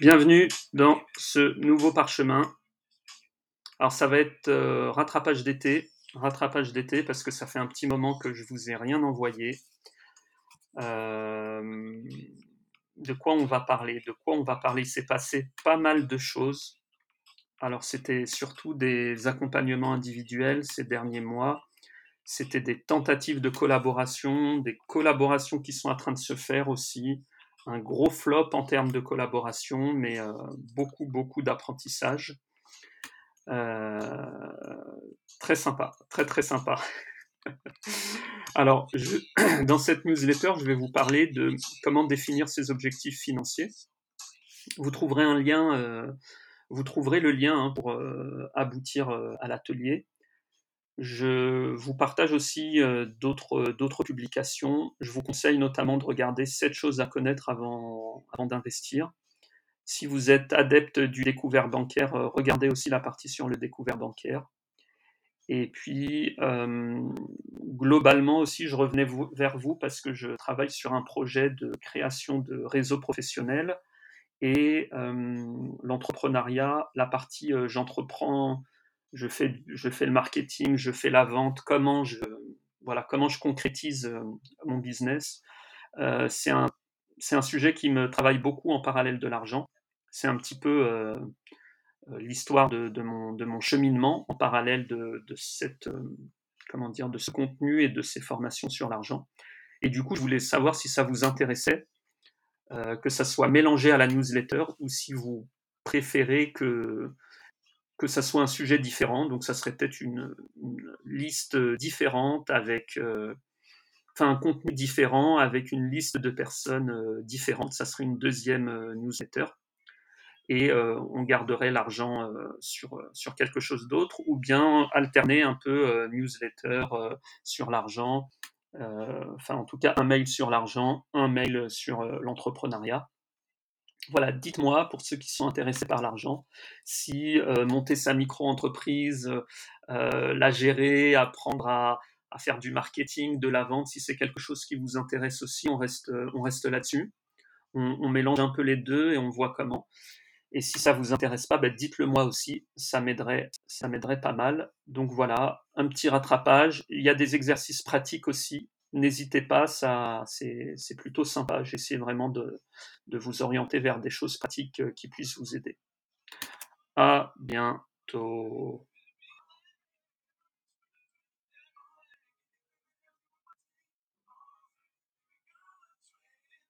Bienvenue dans ce nouveau parchemin. Alors ça va être euh, rattrapage d'été, rattrapage d'été parce que ça fait un petit moment que je vous ai rien envoyé. Euh, de quoi on va parler? De quoi on va parler? Il s'est passé pas mal de choses. Alors c'était surtout des accompagnements individuels ces derniers mois. C'était des tentatives de collaboration, des collaborations qui sont en train de se faire aussi. Un gros flop en termes de collaboration, mais euh, beaucoup, beaucoup d'apprentissage. Euh, très sympa, très, très sympa. Alors, dans cette newsletter, je vais vous parler de comment définir ses objectifs financiers. Vous trouverez un lien, euh, vous trouverez le lien hein, pour aboutir à l'atelier. Je vous partage aussi euh, d'autres d'autres publications. Je vous conseille notamment de regarder 7 choses à connaître avant, d'investir. Si vous êtes adepte du découvert bancaire, euh, regardez aussi la partie sur le découvert bancaire. Et puis, euh, globalement aussi, je revenais vers vous parce que je travaille sur un projet de création de réseaux professionnels et euh, l'entrepreneuriat, la partie euh, j'entreprends, je fais, je fais le marketing, je fais la vente, comment je, voilà, comment je concrétise euh, mon business. Euh, c'est un, un sujet qui me travaille beaucoup en parallèle de l'argent. C'est un petit peu euh, l'histoire de, de mon, de mon cheminement en parallèle de, de cette, comment dire, de ce contenu et de ces formations sur l'argent. Et du coup, je voulais savoir si ça vous intéressait, que ça soit mélangé à la newsletter ou si vous préférez que, que ça soit un sujet différent. Donc, ça serait peut-être une, liste différente avec, euh, enfin, un contenu différent avec une liste de personnes euh, différentes. Ça serait une deuxième euh, newsletter et on garderait l'argent sur, sur quelque chose d'autre, ou bien alterner un peu newsletter sur l'argent, enfin en tout cas un mail sur l'argent, un mail sur l'entrepreneuriat. Voilà, dites-moi pour ceux qui sont intéressés par l'argent, si euh, monter sa micro-entreprise, euh, la gérer, apprendre à, faire du marketing, de la vente, si c'est quelque chose qui vous intéresse aussi, on reste, là-dessus. On, mélange un peu les deux et on voit comment. Et si ça vous intéresse pas, bah, dites-le moi aussi, ça m'aiderait pas mal. Donc voilà, un petit rattrapage. Il y a des exercices pratiques aussi. N'hésitez pas, ça, c'est, plutôt sympa. J'essaie vraiment de, de vous orienter vers des choses pratiques euh, qui puissent vous aider. À bientôt.